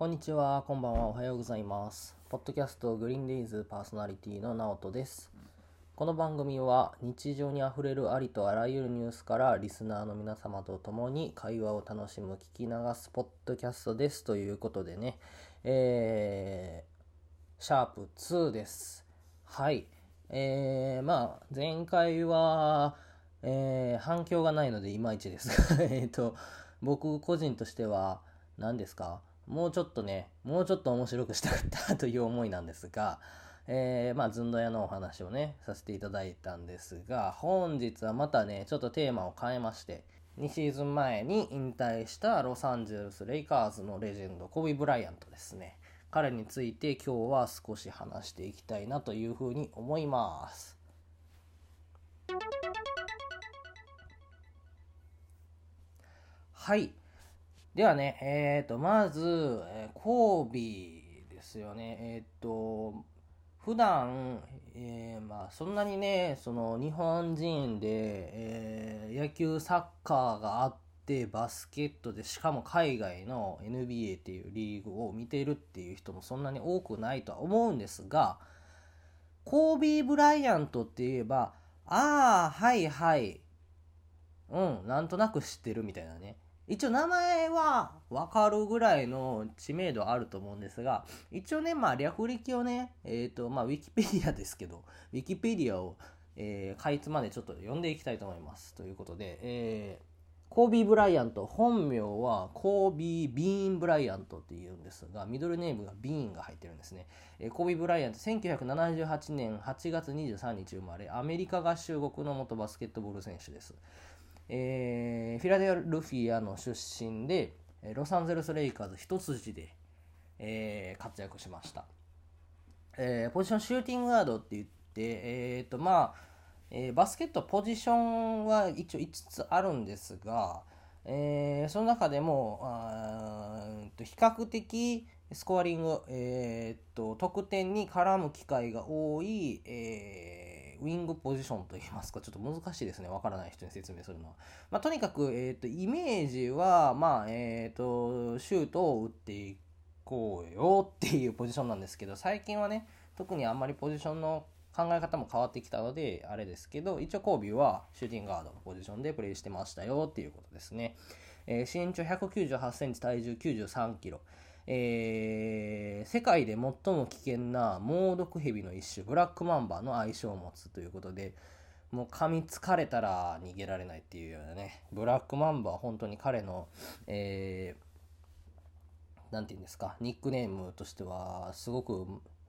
こんにちは、こんばんは、おはようございます。ポッドキャストグリーンデイズパーソナリティのナオトです。この番組は日常にあふれるありとあらゆるニュースからリスナーの皆様と共に会話を楽しむ聞き流すポッドキャストです。ということでね、えー、シャープ2です。はい。えー、まあ、前回は、えー反響がないのでいまいちです、えっと、僕個人としては、何ですか？もうちょっとね、もうちょっと面白くしたかったという思いなんですが、えー、まあ、ずんど屋のお話をね、させていただいたんですが、本日はまたね、ちょっとテーマを変えまして、2シーズン前に引退したロサンゼルス・レイカーズのレジェンド、コビ・ブライアントですね。彼について今日は少し話していきたいなというふうに思います。はい。ではね、えっ、と、まず、えーコービーですよね。えっ、と、普段、えーまあ、そんなにね、その、日本人で、え野球、サッカーがあって、バスケットで、しかも海外の NBA っていうリーグを見てるっていう人もそんなに多くないとは思うんですが、コービー・ブライアントって言えば、ああ、はいはい、うん、なんとなく知ってるみたいなね。一応名前は分かるぐらいの知名度あると思うんですが、一応ね、まあ略歴をね、えっ、と、まあウィキペディアですけど、ウィキペディアを、えーかいつまでちょっと読んでいきたいと思います。ということで、えーコービー・ブライアント、本名はコービー・ビーン・ブライアントっていうんですが、ミドルネームがビーンが入ってるんですね。えーコービー・ブライアント、1978年8月23日生まれ、アメリカ合衆国の元バスケットボール選手です。えーフィラデルフィアの出身で、ロサンゼルス・レイカーズ一筋で、えー活躍しました。えーポジションシューティングガードって言って、えーとまあえーバスケットポジションは一応5つあるんですが、えーその中でもあと比較的スコアリング、えーと得点に絡む機会が多い、えーウィングポジションといいますかちょっと難しいですね。わからない人に説明するのは、まあ、とにかく、えー、とイメージは、まあえー、とシュートを打っていこうよっていうポジションなんですけど最近はね特にあんまりポジションの考え方も変わってきたのであれですけど一応コービーはシューティングガードのポジションでプレイしてましたよっていうことですね、えー身長198センチ体重93キロ。えー世界で最も危険な猛毒ヘビの一種ブラックマンバーの愛称を持つということでもう噛みつかれたら逃げられないっていうようなねブラックマンバーは本当に彼の、えーなんて言うんですか、ニックネームとしては、すごく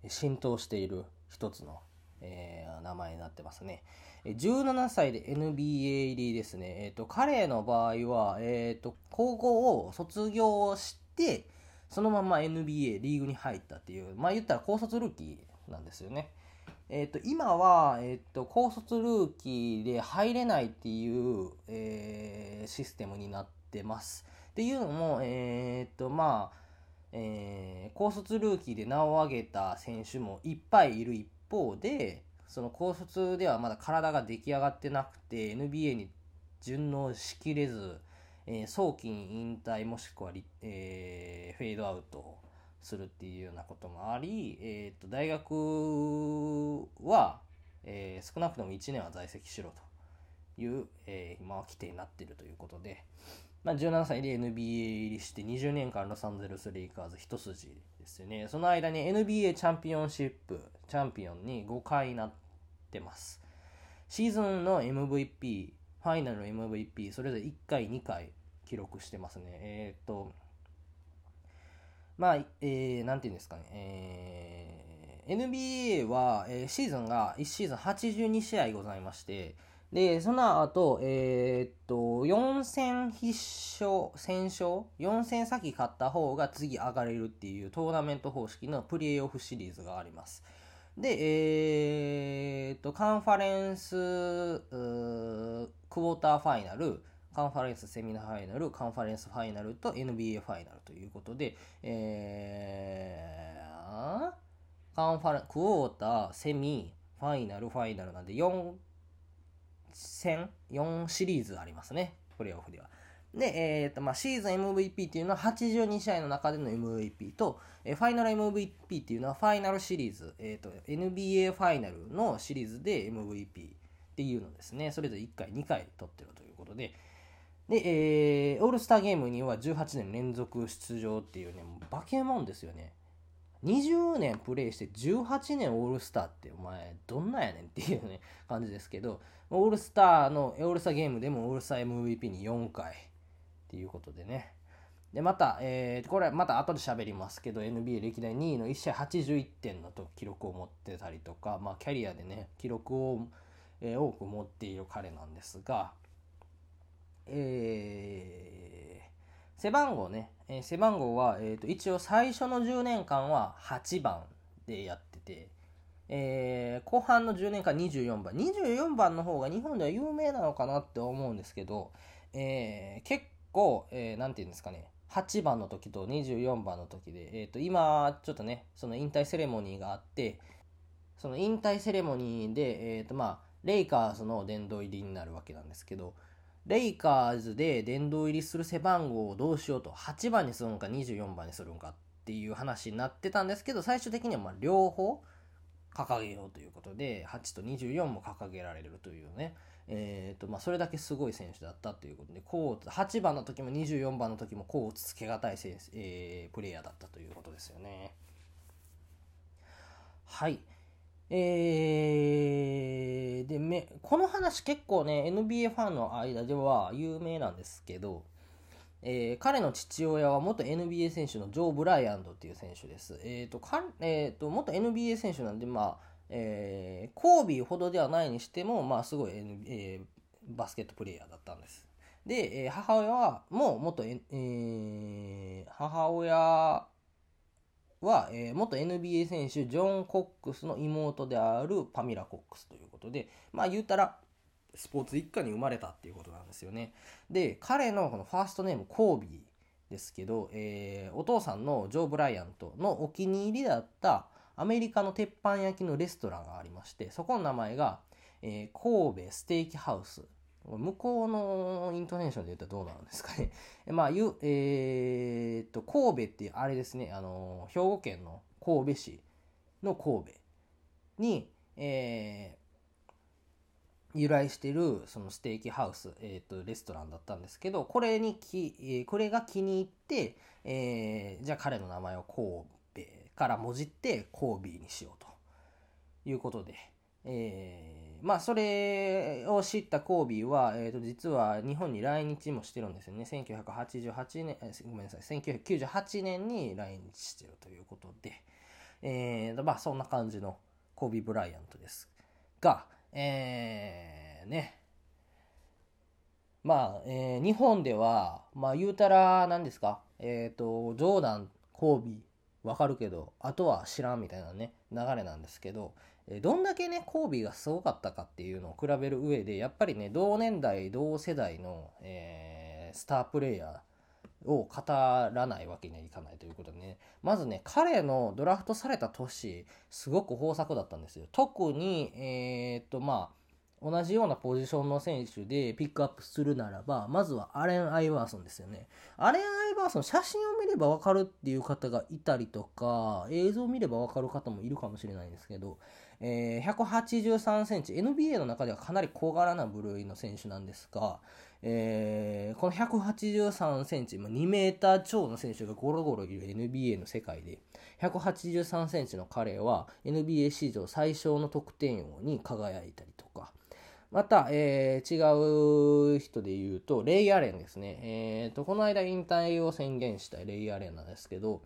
浸透している一つの、えー名前になってますね。17歳で NBA 入りですね。えっ、と、彼の場合は、えっ、と、高校を卒業して、そのまま NBA リーグに入ったっていう、まあ言ったら高卒ルーキーなんですよね。えっと今は、えっと高卒ルーキーで入れないっていう、えーシステムになってます。っていうのも、えっとまあえー高卒ルーキーで名を挙げた選手もいっぱいいる一方でその高卒ではまだ体が出来上がってなくて NBA に順応しきれず、えー早期に引退もしくはリ、えーフェードアウトするっていうようなこともあり、えー、と大学は、えー少なくとも1年は在籍しろという、えー今は規定になっているということで、まあ、17歳で NBA 入りして20年間ロサンゼルス・レイカーズ一筋ですよね。その間に NBA チャンピオンシップ、チャンピオンに5回なってます。シーズンの MVP、ファイナルの MVP、それぞれ1回、2回記録してますね。えーっと、まあ、えー、なんていうんですかね、えー、NBA は、えー、シーズンが1シーズン82試合ございまして、で、その後、えー、っと、4戦必勝、戦勝 ?4 戦先勝った方が次上がれるっていうトーナメント方式のプレーオフシリーズがあります。で、えー、っと、カンファレンス、クォーターファイナル、カンファレンスセミナーファイナル、カンファレンスファイナルと NBA ファイナルということで、えー、カンファレン、クォーター、セミ、ファイナル、ファイナルなんで4戦、4シリーズありますね。プレーオフでは。で、えっ、ー、と、まあ、シーズン MVP っていうのは82試合の中での MVP と、えー、ファイナル MVP っていうのはファイナルシリーズ、えっ、ー、と、NBA ファイナルのシリーズで MVP っていうのですね。それぞれ1回、2回取ってるということで、で、えー、オールスターゲームには18年連続出場っていうね、もう化け物ですよね。20年プレイして18年オールスターってお前どんなやねんっていうね感じですけどオールスターのオールスターゲームでもオールスター MVP に4回っていうことでね。でまた、えー、これはまた後で喋りますけど NBA 歴代2位の1試合81点のと記録を持ってたりとか、まあ、キャリアでね記録を、えー、多く持っている彼なんですがえー、背番号ねえー、背番号は、えーと、一応最初の10年間は8番でやってて、えー、後半の10年間24番。24番の方が日本では有名なのかなって思うんですけど、えー、結構何、えー、て言うんですかね8番の時と24番の時で、えーと、今ちょっとねその引退セレモニーがあってその引退セレモニーで、えーとまあ、レイカーズの殿堂入りになるわけなんですけど、レイカーズで殿堂入りする背番号をどうしようと8番にするのか24番にするのかっていう話になってたんですけど最終的にはま両方掲げようということで8と24も掲げられるというね。えーとまあ、それだけすごい選手だったということでコー8番の時も24番の時もコーツつけがたい選手、えー、プレイヤーだったということですよね。はいえー、でめこの話結構ね NBA ファンの間では有名なんですけど、えー、彼の父親は元 NBA 選手のジョー・ブライアンドっていう選手です。えーとかえーと、元 NBA 選手なんで、まあえー、コービーほどではないにしても、まあ、すごい、えー、バスケットプレーヤーだったんです。で、えー、母親はもう元、えー、母親は、えー、元 NBA 選手ジョン・コックスの妹であるパミラ・コックスということで、まあ言うたら、スポーツ一家に生まれたっていうことなんですよね。で、彼のこのファーストネーム、コービーですけど、えー、お父さんのジョー・ブライアントのお気に入りだったアメリカの鉄板焼きのレストランがありまして、そこの名前が、えー、神戸ステーキハウス向こうのイントネーションで言ったらどうなんですかね。まあ、ゆ、えー、っと、神戸ってあれですね、あの、兵庫県の神戸市の神戸に、えー、由来してるそのステーキハウス、えー、とレストランだったんですけどこれにき、え、これが気に入って、え、じゃあ彼の名前を神戸からもじって神戸にしようと。いうことで、えーまあ、それを知ったコービーは、えー、と実は日本に来日もしてるんですよね。1988年、ごめんなさい、1998年に来日してるということで、えー、まあ、そんな感じのコービー・ブライアントです。が、えー、ね、まあ、えー、日本では、まあ、言うたら、何ですか、えっ、ー、と、ジョーダン、コービー、わかるけど、あとは知らんみたいなね、流れなんですけど、どんだけね、コービーがすごかったかっていうのを比べる上で、やっぱりね、同年代、同世代の、えー、スタープレイヤーを語らないわけにはいかないということでね、まずね、彼のドラフトされた年、すごく豊作だったんですよ。特に、えー、っと、まあ、同じようなポジションの選手でピックアップするならば、まずはアレン・アイバーソンですよね。アレン・アイバーソン、写真を見ればわかるっていう方がいたりとか、映像を見ればわかる方もいるかもしれないんですけど、えー、183センチ、NBA の中ではかなり小柄な部類の選手なんですが、えー、この183センチ、2メーター超の選手がゴロゴロいる NBA の世界で、183センチの彼は NBA 史上最小の得点王に輝いたり、また、えー、違う人で言うと、レイ・アレンですね。えーと、この間引退を宣言したレイ・アレンなんですけど、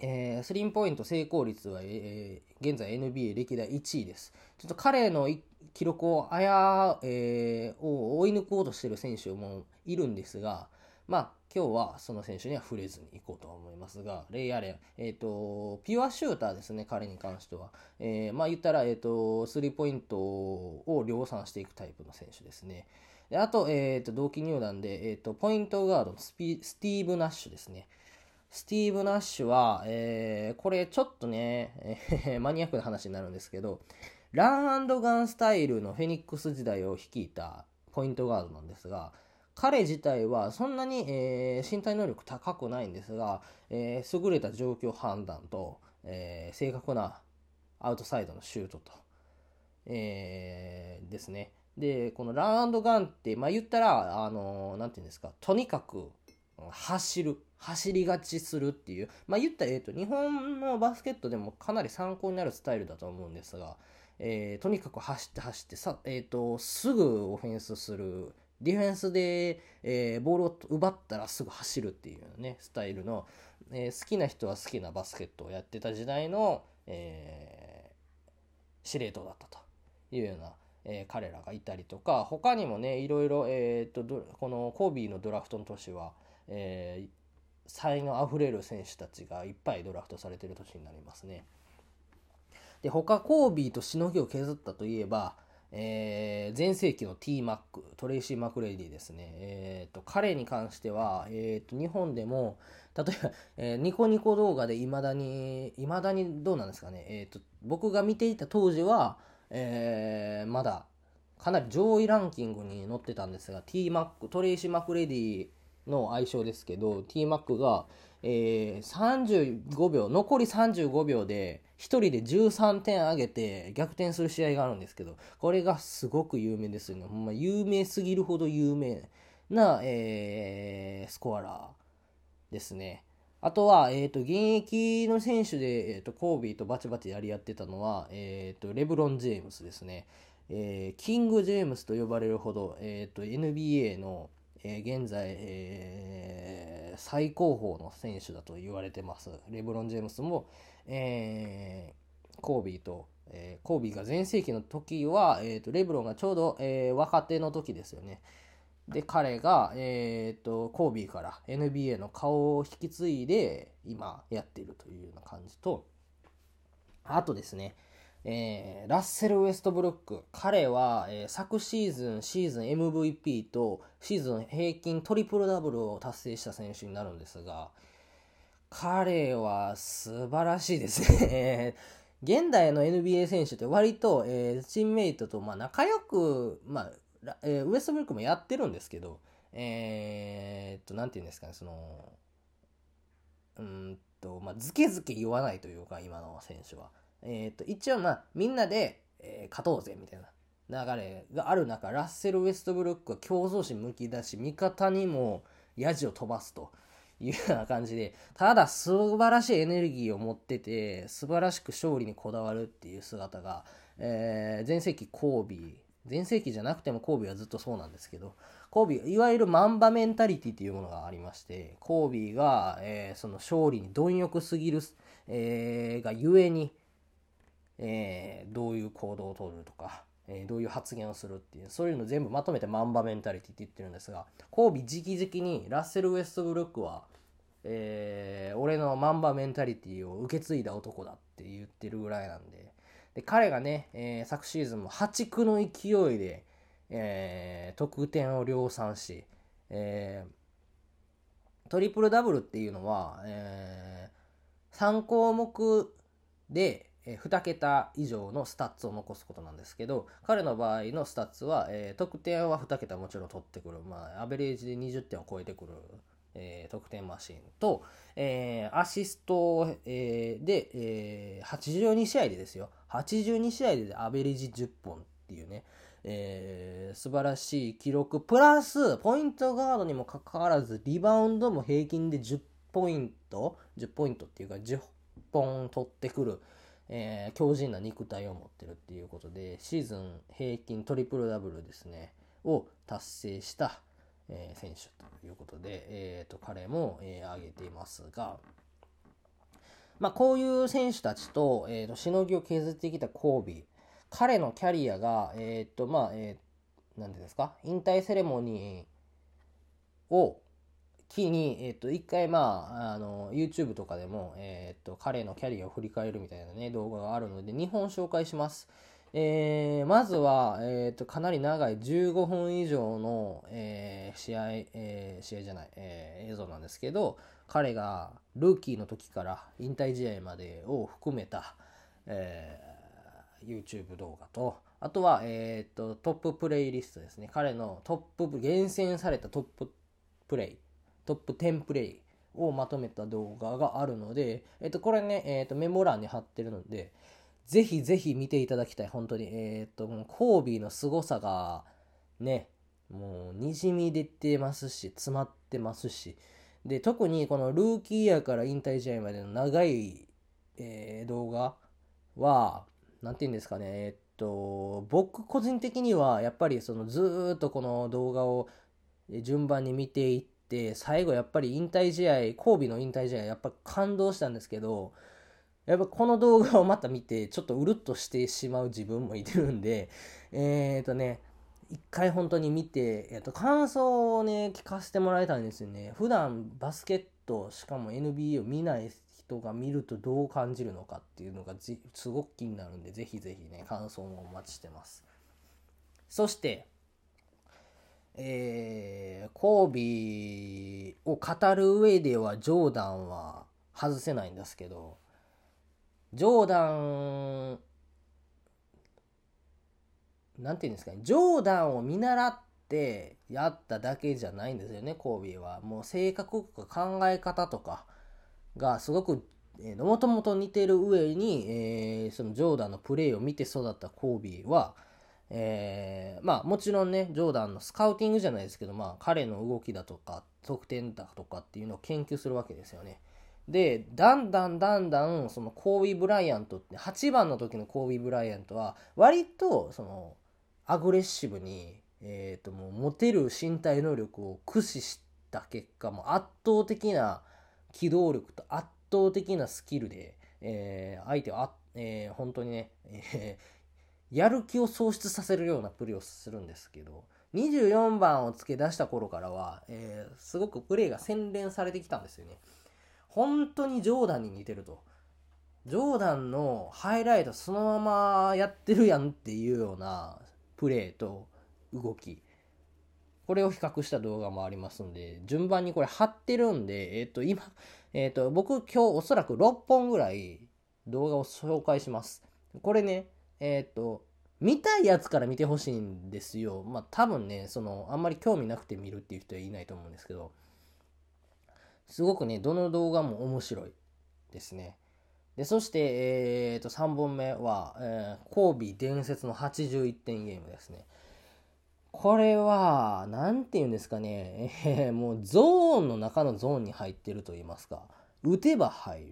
えー、スリーポイント成功率は、えー、現在 NBA 歴代1位です。ちょっと彼の記録をあや、えー、を追い抜こうとしている選手もいるんですが、まあ、今日はその選手には触れずにいこうと思いますが、レイアレン、えっ、ー、と、ピュアシューターですね、彼に関しては。えー、まあ言ったら、えっ、ー、と、スリーポイントを量産していくタイプの選手ですね。であと、えっ、と、同期入団で、えっ、と、ポイントガードのスピスティーブ・ナッシュですね。スティーブ・ナッシュは、えー、これちょっとね、えー、マニアックな話になるんですけど、ランガンスタイルのフェニックス時代を率いたポイントガードなんですが、彼自体はそんなに、えー、身体能力高くないんですが、えー、優れた状況判断と、えー、正確なアウトサイドのシュートと、えー、ですね。で、このランガンって、まあ言ったら、あのー、なんていうんですか、とにかく走る、走りがちするっていう、まあ言ったら、えっ、ー、と、日本のバスケットでもかなり参考になるスタイルだと思うんですが、えー、とにかく走って走ってさ、えっ、ー、と、すぐオフェンスする、ディフェンスで、えー、ボールを奪ったらすぐ走るっていうね、スタイルの、えー、好きな人は好きなバスケットをやってた時代の、えー、司令塔だったというような、え、彼らがいたりとか、他にもね、いろいろ、えー、と、このコービーのドラフトの年は、えー、才能あふれる選手たちがいっぱいドラフトされてる年になりますね。で、他コービーとしのぎを削ったといえば、えー、全盛期の T マック、トレイシー・マグレディですね。えー、と、彼に関しては、えー、と、日本でも、例えば、えー、ニコニコ動画で未だに、未だにどうなんですかね。えー、と、僕が見ていた当時は、え、まだ、かなり上位ランキングに載ってたんですが、T マック、トレイシー・マグレディの愛称ですけど、T マックが、えー、35秒、残り35秒で、人で13点上げて逆転する試合があるんですけど、これがすごく有名ですよね。ま有名すぎるほど有名な、えー、スコアラーですね。あとは、え、ー、と、現役の選手で、えっ、ー、と、コービーとバチバチやり合ってたのは、え、ー、と、レブロン・ジェームスですね。えキング・ジェームスと呼ばれるほど、えっ、と、NBA の、え現在、え最高峰の選手だと言われてます。レブロン・ジェームスも、えー、コービーと、えー、コービーが全盛期の時は、えーと、レブロンがちょうど、えー、若手の時ですよね。で、彼が、えーと、コービーから NBA の顔を引き継いで今やってるというような感じと、あとですね、えー、ラッセル・ウェストブルック。彼は、えー、昨シーズン、シーズン MVP とシーズン平均トリプルダブルを達成した選手になるんですが、彼は素晴らしいですね。現代の NBA 選手って割と、えー、チームメイトと、まあ、仲良く、まあ、えー、ウエストブルックもやってるんですけど、えー、っと、なんて言うんですかね、その、うんと、まあ、ずけずけ言わないというか、今の選手は。えー、っと、一応、まあ、みんなで、えー、勝とうぜ、みたいな流れがある中、ラッセル・ウエストブルックは競争心むき出し、味方にもヤジを飛ばすと。いうような感じで、ただ素晴らしいエネルギーを持ってて、素晴らしく勝利にこだわるっていう姿が、えー、前世紀コービー、前世紀じゃなくてもコービーはずっとそうなんですけど、コービー、いわゆるマンバメンタリティというものがありまして、コービーが、えー、その勝利に貪欲すぎる、えー、がゆえに、えー、どういう行動をとるとか、えー、どういう発言をするっていう、そういうの全部まとめてマンバメンタリティって言ってるんですが、コービー直々にラッセル・ウェストブルックは、えー、俺のマンバメンタリティを受け継いだ男だって言ってるぐらいなんで、で彼がね、えー、昨シーズンも破竹の勢いで、えー、得点を量産し、え、トリプルダブルっていうのは、え、3項目で、え、2桁以上のスタッツを残すことなんですけど、彼の場合のスタッツは、え、得点は2桁もちろん取ってくる。まあ、アベレージで20点を超えてくるえー、得点マシンと、えー、アシスト、えー、で、えー、82試合でですよ。82試合でアベレージ10本っていうね、えー、素晴らしい記録。プラス、ポイントガードにもかかわらず、リバウンドも平均で10ポイント、10ポイントっていうか10本取ってくる、えー、強靭な肉体を持ってるっていうことで、シーズン平均トリプルダブルですね、を達成した、えー、選手ということで、えーと、彼も、えー、挙げていますが、まあ、こういう選手たちと、えーと、しのぎを削ってきたコービー。彼のキャリアが、えっ、ー、と、まあ、えー、なんていうんですか、引退セレモニーを機に、えっ、ー、と、一回、まあ、あの、YouTube とかでも、えっ、ー、と、彼のキャリアを振り返るみたいなね、動画があるので、2本紹介します。えー、まずは、えっ、と、かなり長い15分以上の、え試合、え試合じゃない、え映像なんですけど、彼がルーキーの時から引退試合までを含めた、えー、YouTube 動画と、あとは、えっ、と、トッププレイリストですね。彼のトップ、厳選されたトッププレイ、トップ10プレイをまとめた動画があるので、えっ、と、これね、えっ、と、メモ欄に貼ってるので、ぜひぜひ見ていただきたい、本当に。えっ、と、コービーの凄さが、ね、もう、にじみ出てますし、詰まってますし、で、特にこのルーキーイヤーから引退試合までの長い、えー、動画は、なんて言うんですかね、えっと、僕個人的にはやっぱりそのずっとこの動画を順番に見ていって、最後やっぱり引退試合、交尾の引退試合やっぱ感動したんですけど、やっぱこの動画をまた見て、ちょっとうるっとしてしまう自分もいてるんで、えー、っとね、一回本当に見て、えっと、感想をね、聞かせてもらいたんですよね。普段バスケット、しかも NBA を見ない人が見るとどう感じるのかっていうのがすごく気になるんで、ぜひぜひね、感想もお待ちしてます。そして、えー、コービーを語る上ではジョーダンは外せないんですけど、ジョーダンなんていうんですかね、ジョーダンを見習ってやっただけじゃないんですよね、コービーは。もう性格とか考え方とかがすごく、えー、もともと似てる上に、えー、そのジョーダンのプレーを見て育ったコービーは、えー、まあもちろんね、ジョーダンのスカウティングじゃないですけど、まあ彼の動きだとか、得点だとかっていうのを研究するわけですよね。で、だんだんだんだん、そのコービー・ブライアントって、8番の時のコービー・ブライアントは、割と、その、アグレッシブに、えー、ともう持てる身体能力を駆使した結果も圧倒的な機動力と圧倒的なスキルで、えー、相手をあ、えー、本当にね、えー、やる気を喪失させるようなプレーをするんですけど24番を付け出した頃からは、えー、すごくプレーが洗練されてきたんですよね。本当にジョーダンに似てると。ジョーダンのハイライトそのままやってるやんっていうようなプレーと動き。これを比較した動画もありますんで順番にこれ貼ってるんでえっ、ー、と今えっ、ー、と僕今日おそらく6本ぐらい動画を紹介します。これねえっ、ー、と見たいやつから見てほしいんですよ。まあ多分ねそのあんまり興味なくて見るっていう人はいないと思うんですけどすごくねどの動画も面白いですねで、そして、えー、と、3本目は、えー、コービー伝説の81点ゲームですね。これは、なんて言うんですかね、えー、もうゾーンの中のゾーンに入ってると言いますか、打てば入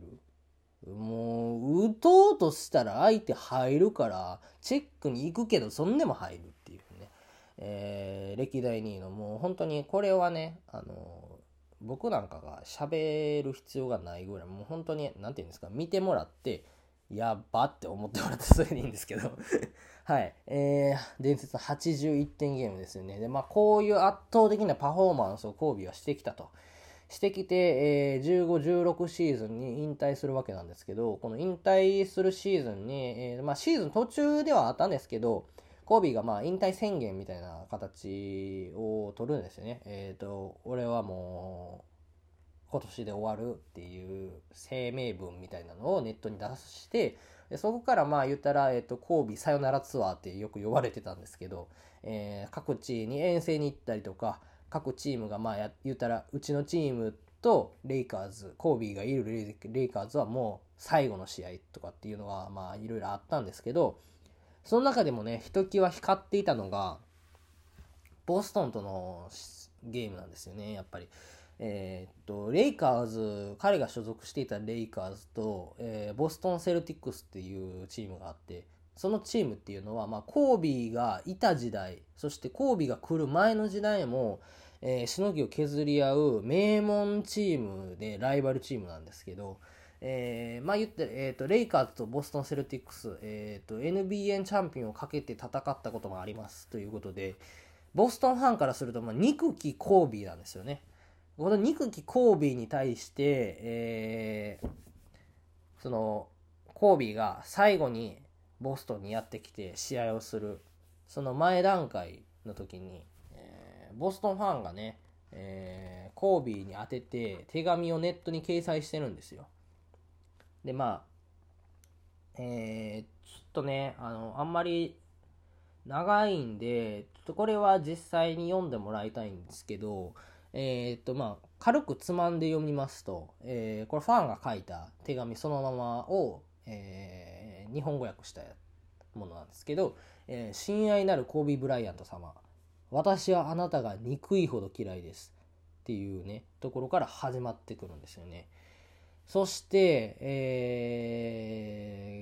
る。もう、打とうとしたら相手入るから、チェックに行くけど、そんでも入るっていうね。えー、歴代2位の、もう本当にこれはね、あの僕なんかが喋る必要がないぐらい、もう本当に、なんて言うんですか、見てもらって、やっばって思ってもらってそれでいいんですけど はい。えー、伝説81点ゲームですよね。で、まあ、こういう圧倒的なパフォーマンスをコービーはしてきたと。してきて、えー、15、16シーズンに引退するわけなんですけど、この引退するシーズンに、えー、まあ、シーズン途中ではあったんですけど、コービーがまあ引退宣言みたいな形を取るんですよね。えっ、ー、と、俺はもう今年で終わるっていう声明文みたいなのをネットに出してでそこからまあ言ったら、えっ、ー、と、コービーさよならツアーってよく呼ばれてたんですけど、えー、各地に遠征に行ったりとか、各チームがまあや言ったらうちのチームとレイカーズ、コービーがいるレイカーズはもう最後の試合とかっていうのはまあいろいろあったんですけど、その中でもね、ひときわ光っていたのが、ボストンとのゲームなんですよね、やっぱり。えー、っと、レイカーズ、彼が所属していたレイカーズと、えー、ボストンセルティックスっていうチームがあって、そのチームっていうのは、まあ、コービーがいた時代、そしてコービーが来る前の時代も、えー、しのぎを削り合う名門チームでライバルチームなんですけど、えー、まあ言って、えーと、レイカーズとボストン・セルティックス、えーと、NBA チャンピオンをかけて戦ったこともありますということで、ボストンファンからすると、まあ、憎きコービーなんですよね。この憎きコービーに対して、えー、その、コービーが最後にボストンにやってきて試合をする、その前段階の時に、えー、ボストンファンがね、えー、コービーに当てて手紙をネットに掲載してるんですよ。で、まあ、えー、ちょっとね、あの、あんまり長いんで、ちょっとこれは実際に読んでもらいたいんですけど、えっ、と、まあ、軽くつまんで読みますと、えー、これファンが書いた手紙そのままを、えー、日本語訳したものなんですけど、えー、親愛なるコービー・ブライアント様、私はあなたが憎いほど嫌いです。っていうね、ところから始まってくるんですよね。そして、え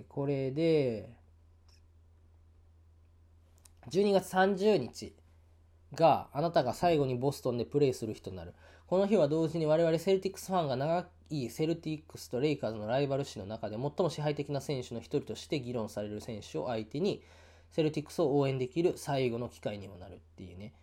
ー、これで、12月30日があなたが最後にボストンでプレーする人になる。この日は同時に我々セルティックスファンが長いセルティックスとレイカーズのライバル誌の中で最も支配的な選手の一人として議論される選手を相手にセルティックスを応援できる最後の機会にもなるっていうね。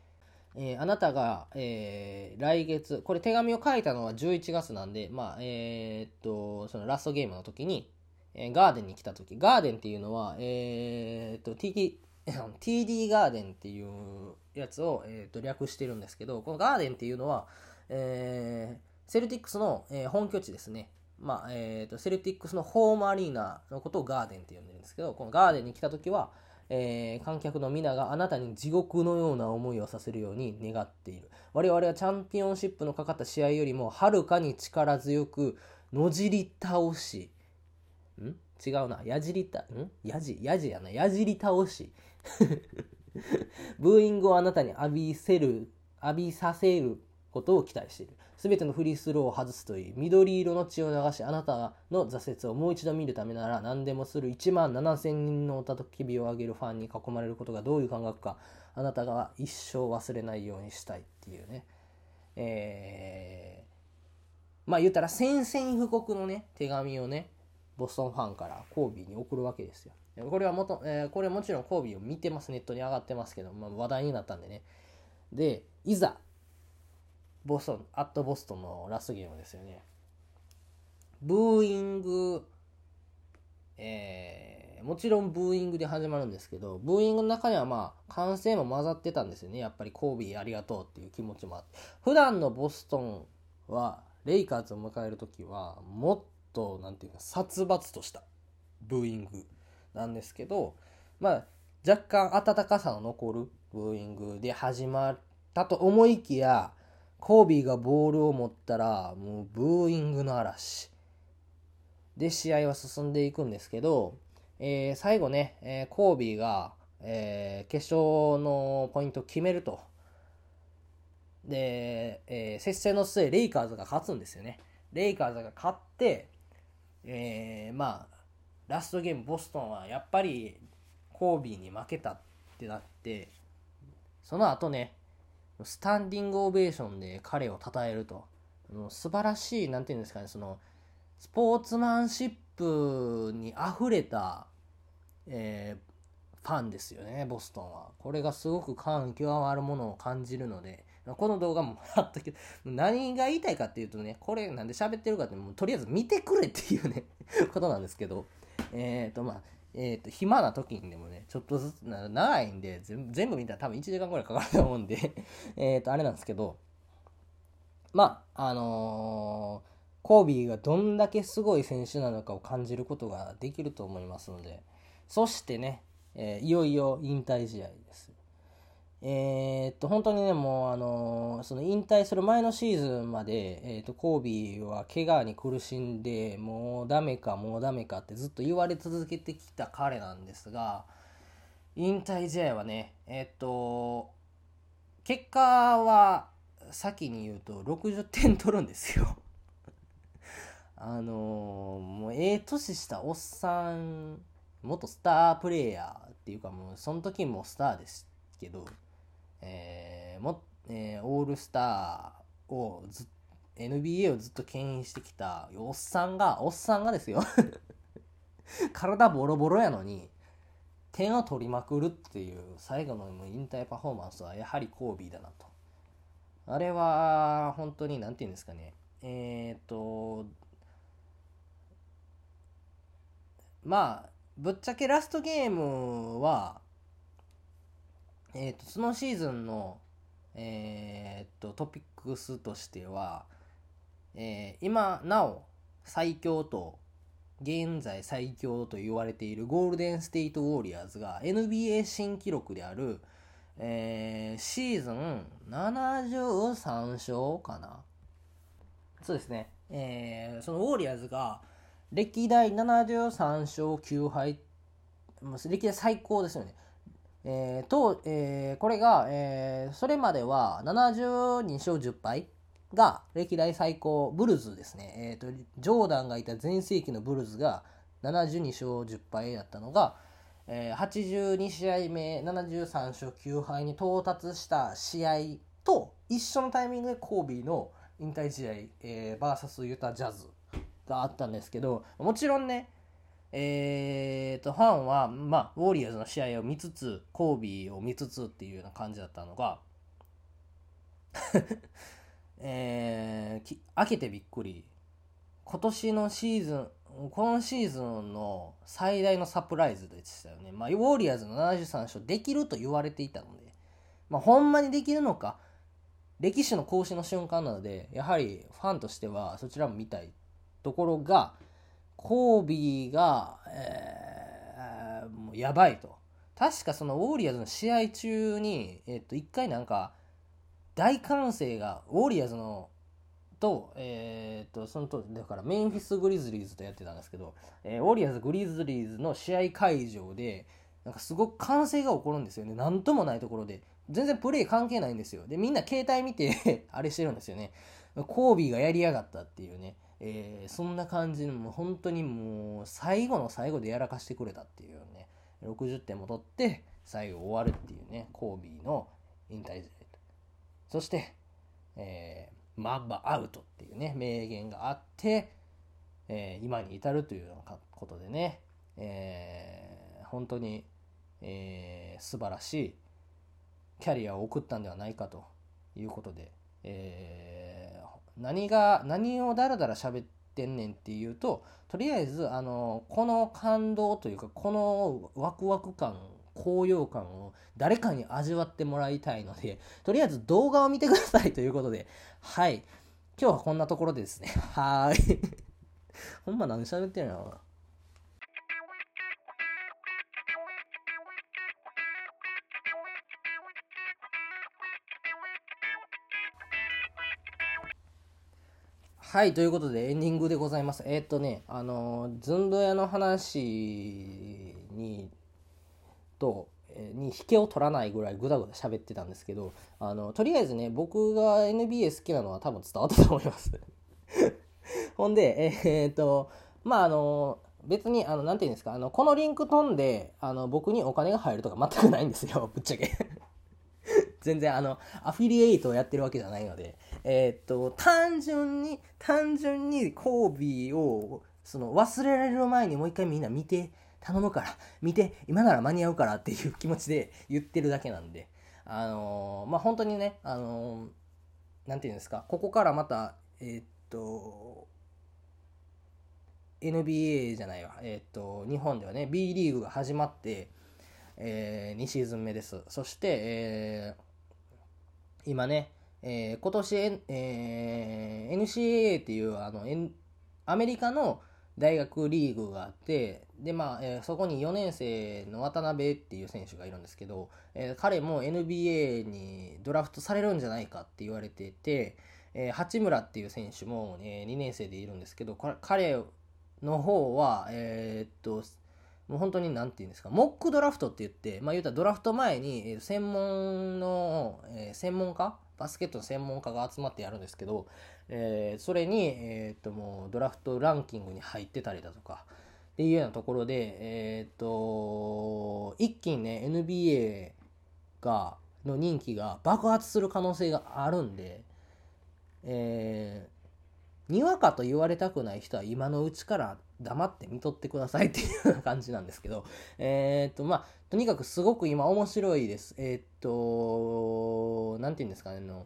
えー、あなたが、えー、来月、これ手紙を書いたのは11月なんで、まあ、えー、っと、そのラストゲームの時に、え、ガーデンに来た時、ガーデンっていうのは、え、っと、TD、TD ガーデンっていうやつを、えー、と略してるんですけど、このガーデンっていうのは、え、セルティックスの、え、本拠地ですね。まあ、えー、と、セルティックスのホームアリーナのことをガーデンって呼んでるんですけど、このガーデンに来た時は、えー、観客の皆があなたに地獄のような思いをさせるように願っている。我々はチャンピオンシップのかかった試合よりもはるかに力強くのじり倒し、ん？違うな。やじりた、ん？やじ、やじやな。やじり倒し。ブーイングをあなたに浴びせる、浴びさせることを期待している。すべてのフリースローを外すという緑色の血を流し、あなたの挫折をもう一度見るためなら何でもする1万7000人のたき火を上げるファンに囲まれることがどういう感覚か、あなたが一生忘れないようにしたいっていうね。えー、まあ言ったら宣戦布告のね、手紙をね、ボストンファンからコービーに送るわけですよ。これはもと、えー、これもちろんコービーを見てます、ネットに上がってますけど、まあ、話題になったんでね。で、いざ、ボストン、アットボストンのラストゲームですよね。ブーイング、えー、もちろんブーイングで始まるんですけど、ブーイングの中にはまあ、歓声も混ざってたんですよね。やっぱりコービーありがとうっていう気持ちもあって。普段のボストンは、レイカーズを迎えるときは、もっと、なんていうか、殺伐としたブーイングなんですけど、まあ、若干温かさの残るブーイングで始まったと思いきや、コービーがボールを持ったら、もうブーイングの嵐。で、試合は進んでいくんですけど、えー、最後ね、えー、コービーが、えー、決勝のポイントを決めると。で、えー、接戦の末、レイカーズが勝つんですよね。レイカーズが勝って、えー、まあ、ラストゲーム、ボストンはやっぱりコービーに負けたってなって、その後ね、スタンディングオベーションで彼を称えると。素晴らしい、なんていうんですかね、その、スポーツマンシップに溢れた、えー、ファンですよね、ボストンは。これがすごく感極まるものを感じるので、この動画もあったけど、何が言いたいかっていうとね、これなんで喋ってるかって、もうとりあえず見てくれっていうねことなんですけど、えっ、ー、と、まあ、えっ、ー、と、暇な時にでもね、ちょっとずつ、長いんで、全部見たら多分1時間ぐらいかかると思うんで えっと、あれなんですけど、まあ、あのー、コービーがどんだけすごい選手なのかを感じることができると思いますので、そしてね、えー、いよいよ引退試合です。えー、っと、本当にね、もう、あのー、その引退する前のシーズンまで、えー、っと、コービーは怪我に苦しんで、もうダメか、もうダメかってずっと言われ続けてきた彼なんですが、引退試合はね、えっと、結果は、先に言うと60点取るんですよ。あの、もうええ年したおっさん、元スタープレイヤーっていうかもう、その時もスターですけど、えー、も、えー、オールスターをず NBA をずっと牽引してきたおっさんがおっさんがですよ。体ボロボロやのに点を取りまくるっていう最後の引退パフォーマンスはやはりコービーだなと。あれは本当に何て言うんですかね。えっ、とまあぶっちゃけラストゲームはえっ、とそのシーズンのえっ、とトピックスとしては、えー、今なお最強と現在最強と言われているゴールデンステイトウォーリアーズが NBA 新記録である、えー、シーズン73勝かな。そうですね、えー、そのウォーリアーズが歴代73勝9敗歴代最高ですよね。えー、と、えー、これが、えー、それまでは72勝10敗が歴代最高、ブルズですね。え、ー、と、ジョーダンがいた全盛期のブルズが72勝10敗だったのが、えー、82試合目、73勝9敗に到達した試合と一緒のタイミングでコービーの引退試合、えー、バーサスユタジャズがあったんですけど、もちろんね、えー、と、ファンは、まあ、ウォリアーズの試合を見つつ、コービーを見つつっていうような感じだったのが えー、開けてびっくり。今年のシーズン、今シーズンの最大のサプライズでしたよね。まあ、ウォーリアーズの73勝できると言われていたので、まあ、ほんまにできるのか、歴史の更新の瞬間なので、やはりファンとしてはそちらも見たいところが、コービーが、えー、もうやばいと。確かそのウォーリアーズの試合中に、えっと、一回なんか、大歓声が、ウォーリアーズの、と、えー、っと、そのと、だからメンフィス・グリズリーズとやってたんですけど、えー、ウォーリアーズ・グリズリーズの試合会場で、なんかすごく歓声が起こるんですよね。なんともないところで。全然プレイ関係ないんですよ。で、みんな携帯見て あれしてるんですよね。コービーがやりやがったっていうね。えー、そんな感じの、もう本当にもう、最後の最後でやらかしてくれたっていうね。60点も取って、最後終わるっていうね。コービーの引退試合そして、えー、マンバアウトっていうね、名言があって、えー、今に至るというようなことでね、えー、本当に、えー、素晴らしいキャリアを送ったんではないかということで、えー、何が、何をダラダラ喋ってんねんっていうと、とりあえず、あの、この感動というか、このワクワク感高揚感を誰かに味わってもらいたいので、とりあえず動画を見てくださいということで、はい。今日はこんなところでですね。はーい。ほんま何喋ってんのはい、ということでエンディングでございます。えー、っとね、あの、ずんど屋の話にと、に引けを取らないぐらいぐだぐだ喋ってたんですけど、あの、とりあえずね、僕が NBA 好きなのは多分伝わったと思います。ほんで、えー、っと、まあ、あの、別に、あの、なんて言うんですか、あの、このリンク飛んで、あの、僕にお金が入るとか全くないんですよ、ぶっちゃけ。全然、あの、アフィリエイトをやってるわけじゃないので、えー、っと、単純に、単純にコービーを、その、忘れられる前にもう一回みんな見て、頼むから、見て、今なら間に合うからっていう気持ちで言ってるだけなんで、あのー、まあ、本当にね、あのー、なんていうんですか、ここからまた、えー、っと、NBA じゃないわ、えっと、日本ではね、B リーグが始まって、えー、2シーズン目です。そして、えー、今ね、えー、今年、えー、NCAA っていうあの、N、アメリカの大学リーグがあって、で、まあ、えー、そこに4年生の渡辺っていう選手がいるんですけど、えー、彼も NBA にドラフトされるんじゃないかって言われてて、えー、八村っていう選手も、え2年生でいるんですけど、彼の方は、えっと、もう本当に何て言うんですか、モックドラフトって言って、まあ言うたらドラフト前に、え専門の、え専門家バスケットの専門家が集まってやるんですけど、えー、それに、え、っともうドラフトランキングに入ってたりだとかっていうようなところで、え、っと一気にね NBA がの人気が爆発する可能性があるんで、えー、にわかと言われたくない人は今のうちから黙って見とってくださいっていう感じなんですけど、えー、っと、まあ、とにかくすごく今面白いです。えー、っと、なんて言うんですかね、の、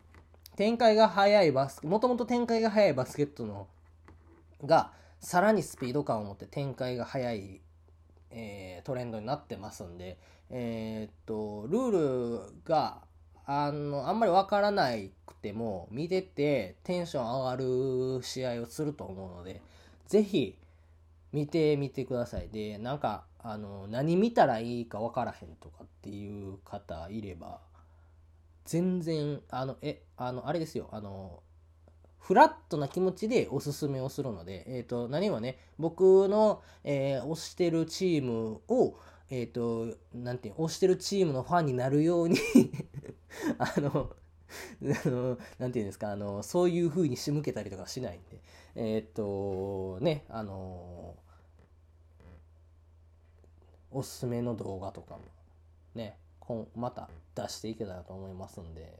展開が速いバスケ、もともと展開が速いバスケットの、が、さらにスピード感を持って展開が速い、えー、トレンドになってますんで、え、っと、ルールが、あの、あんまりわからなくても、見ててテンション上がる試合をすると思うので、ぜひ、見てみてください。で、なんか、あの、何見たらいいかわからへんとかっていう方いれば、全然、あの、え、あの、あれですよ、あの、フラットな気持ちでおすすめをするので、えっ、ー、と、何はね、僕の、えー、推してるチームを、えっ、ー、と、なんていう、推してるチームのファンになるように あの、あの、なんていうんですか、あの、そういう風に仕向けたりとかしないんで、えっ、と、ね、あの、おすすめの動画とかも、ね、また出していけたらと思いますんで、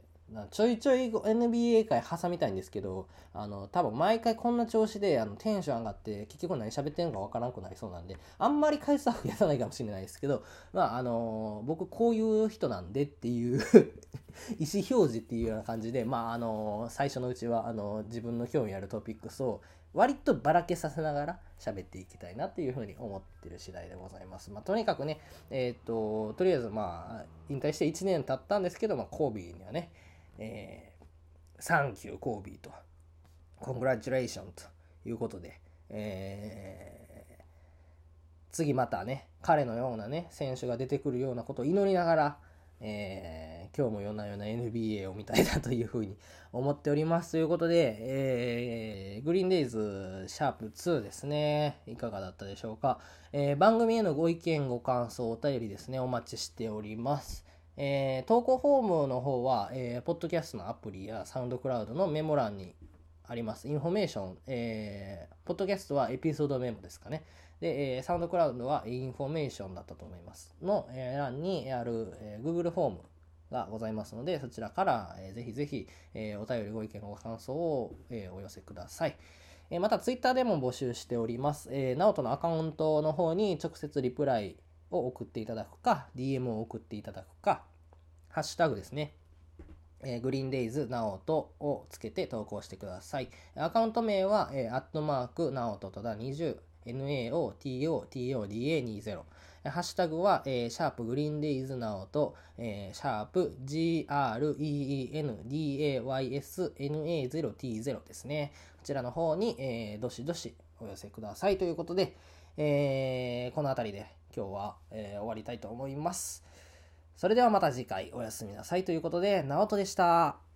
ちょいちょい NBA 界挟みたいんですけど、あの、多分毎回こんな調子であのテンション上がって結局何喋ってんのかわからなくなりそうなんで、あんまり回数は増やさないかもしれないですけど、まあ、あの、僕こういう人なんでっていう 意思表示っていうような感じで、まあ、あの、最初のうちは、あの、自分の興味あるトピックスを割とばらけさせながら喋っていきたいなっていうふうに思ってる次第でございます。まあ、とにかくね、えっ、と、とりあえずまあ、引退して1年経ったんですけど、まあ、コービーにはね、えー、サンキュー、コービーと、コングラチュレーションということで、えー、次またね、彼のようなね、選手が出てくるようなことを祈りながら、えー、今日も夜な夜な NBA を見たいなというふうに思っております。ということで、えー、グリーンデイズシャープ2ですね。いかがだったでしょうか。えー、番組へのご意見、ご感想、お便りですね、お待ちしております。えー、投稿フォームの方は、えー、ポッドキャストのアプリやサウンドクラウドのメモ欄にあります。インフォメーション、えー、ポッドキャストはエピソードメモですかね。で、えー、サウンドクラウドはインフォメーションだったと思います。の、えー、欄にある、えー、Google フォームがございますので、そちらから、えー、ぜひぜひ、えー、お便りご意見ご感想を、えー、お寄せください。えー、また、Twitter でも募集しております。えー、ナオトのアカウントの方に直接リプライを送っていただくか、DM を送っていただくか、ハッシュタグですね。えー、グリーンデイズナオトをつけて投稿してください。アカウント名は、えー、アットマークナオトとだ20、NAOTOTODA20。ハッシュタグは、えー、シャープグリーンデイズナオト、えー、シャープ GREENDAYSNA0T0 ですね。こちらの方に、えー、どしどしお寄せくださいということで、えー、この辺りで今日は、えー、終わりたいと思います。それではまた次回おやすみなさいということで、ナオトでした。